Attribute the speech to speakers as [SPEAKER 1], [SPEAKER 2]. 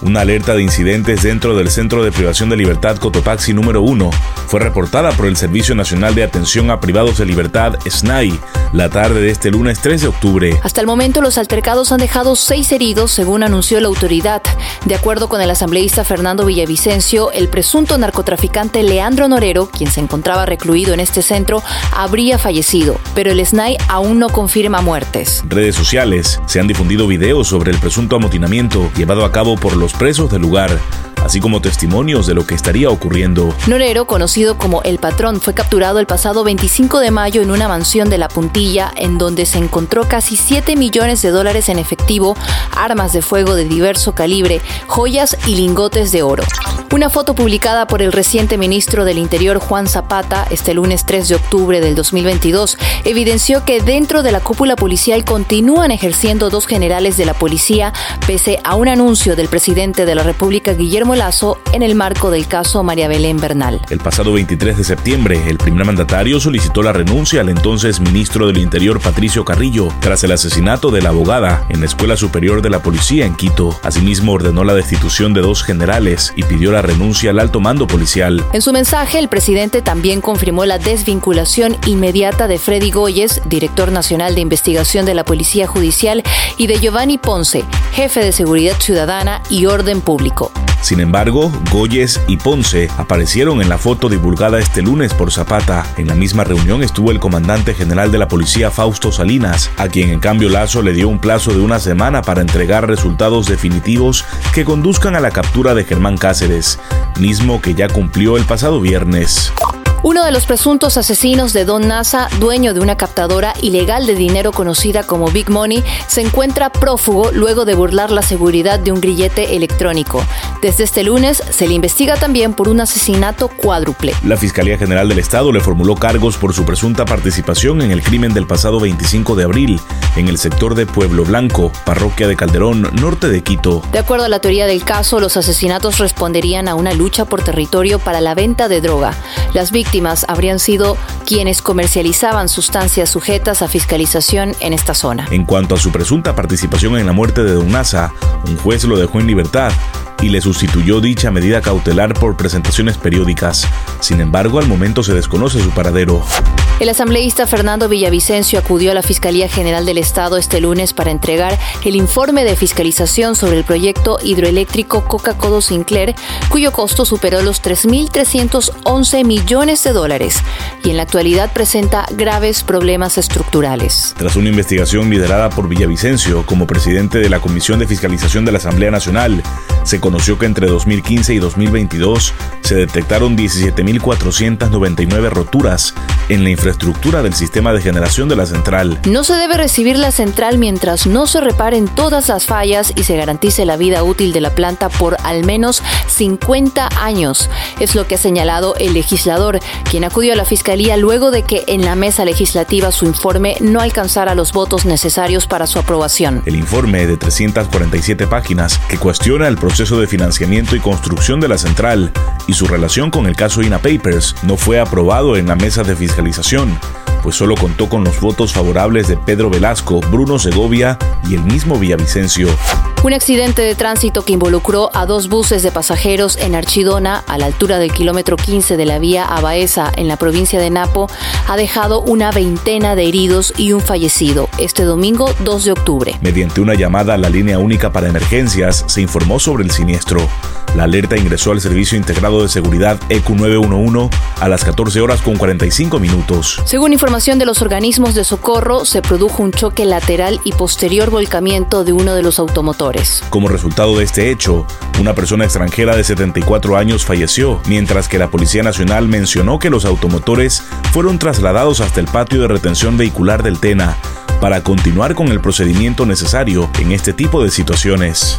[SPEAKER 1] Una alerta de incidentes dentro del Centro de Privación de Libertad Cotopaxi número 1 fue reportada por el Servicio Nacional de Atención a Privados de Libertad, SNAI, la tarde de este lunes 3 de octubre.
[SPEAKER 2] Hasta el momento los altercados han dejado seis heridos, según anunció la autoridad. De acuerdo con el asambleísta Fernando Villavicencio, el presunto narcotraficante Leandro Norero, quien se encontraba recluido en este centro, habría fallecido, pero el SNAI aún no confirma muertes.
[SPEAKER 1] En redes sociales se han difundido videos sobre el presunto amotinamiento llevado a cabo por los presos del lugar, así como testimonios de lo que estaría ocurriendo.
[SPEAKER 2] Norero, conocido como El Patrón, fue capturado el pasado 25 de mayo en una mansión de La Puntilla, en donde se encontró casi 7 millones de dólares en efectivo, armas de fuego de diverso calibre, joyas y lingotes de oro. Una foto publicada por el reciente ministro del Interior Juan Zapata este lunes 3 de octubre del 2022 evidenció que dentro de la cúpula policial continúan ejerciendo dos generales de la policía pese a un anuncio del presidente de la República Guillermo Lazo en el marco del caso María Belén Bernal.
[SPEAKER 1] El pasado 23 de septiembre, el primer mandatario solicitó la renuncia al entonces ministro del Interior Patricio Carrillo tras el asesinato de la abogada en la Escuela Superior de la Policía en Quito. Asimismo ordenó la destitución de dos generales y pidió la renuncia al alto mando policial.
[SPEAKER 2] En su mensaje, el presidente también confirmó la desvinculación inmediata de Freddy Goyes, director nacional de investigación de la Policía Judicial, y de Giovanni Ponce, jefe de Seguridad Ciudadana y Orden Público.
[SPEAKER 1] Sin embargo, Goyes y Ponce aparecieron en la foto divulgada este lunes por Zapata. En la misma reunión estuvo el comandante general de la policía Fausto Salinas, a quien en cambio Lazo le dio un plazo de una semana para entregar resultados definitivos que conduzcan a la captura de Germán Cáceres, mismo que ya cumplió el pasado viernes.
[SPEAKER 2] Uno de los presuntos asesinos de Don Nasa, dueño de una captadora ilegal de dinero conocida como Big Money, se encuentra prófugo luego de burlar la seguridad de un grillete electrónico. Desde este lunes se le investiga también por un asesinato cuádruple.
[SPEAKER 1] La Fiscalía General del Estado le formuló cargos por su presunta participación en el crimen del pasado 25 de abril en el sector de Pueblo Blanco, parroquia de Calderón, norte de Quito.
[SPEAKER 2] De acuerdo a la teoría del caso, los asesinatos responderían a una lucha por territorio para la venta de droga. Las víctimas habrían sido quienes comercializaban sustancias sujetas a fiscalización en esta zona.
[SPEAKER 1] En cuanto a su presunta participación en la muerte de Don Nasa, un juez lo dejó en libertad y le sustituyó dicha medida cautelar por presentaciones periódicas. Sin embargo, al momento se desconoce su paradero.
[SPEAKER 2] El asambleísta Fernando Villavicencio acudió a la Fiscalía General del Estado este lunes para entregar el informe de fiscalización sobre el proyecto hidroeléctrico Coca-Cola Sinclair, cuyo costo superó los 3.311 millones de dólares y en la actualidad presenta graves problemas estructurales.
[SPEAKER 1] Tras una investigación liderada por Villavicencio como presidente de la Comisión de Fiscalización de la Asamblea Nacional, se conoció que entre 2015 y 2022 se detectaron 17.499 roturas en la infraestructura del sistema de generación de la central.
[SPEAKER 2] No se debe recibir la central mientras no se reparen todas las fallas y se garantice la vida útil de la planta por al menos 50 años. Es lo que ha señalado el legislador, quien acudió a la Fiscalía luego de que en la mesa legislativa su informe no alcanzara los votos necesarios para su aprobación.
[SPEAKER 1] El informe de 347 páginas que cuestiona el proceso de financiamiento y construcción de la central y su relación con el caso INA Papers no fue aprobado en la mesa de fiscalización, pues solo contó con los votos favorables de Pedro Velasco, Bruno Segovia y el mismo Villavicencio.
[SPEAKER 2] Un accidente de tránsito que involucró a dos buses de pasajeros en Archidona, a la altura del kilómetro 15 de la vía a Baeza, en la provincia de Napo, ha dejado una veintena de heridos y un fallecido este domingo 2 de octubre.
[SPEAKER 1] Mediante una llamada a la línea única para emergencias, se informó sobre el siniestro. La alerta ingresó al Servicio Integrado de Seguridad EQ 911 a las 14 horas con 45 minutos.
[SPEAKER 2] Según información de los organismos de socorro, se produjo un choque lateral y posterior volcamiento de uno de los automotores.
[SPEAKER 1] Como resultado de este hecho, una persona extranjera de 74 años falleció, mientras que la Policía Nacional mencionó que los automotores fueron trasladados hasta el patio de retención vehicular del Tena para continuar con el procedimiento necesario en este tipo de situaciones.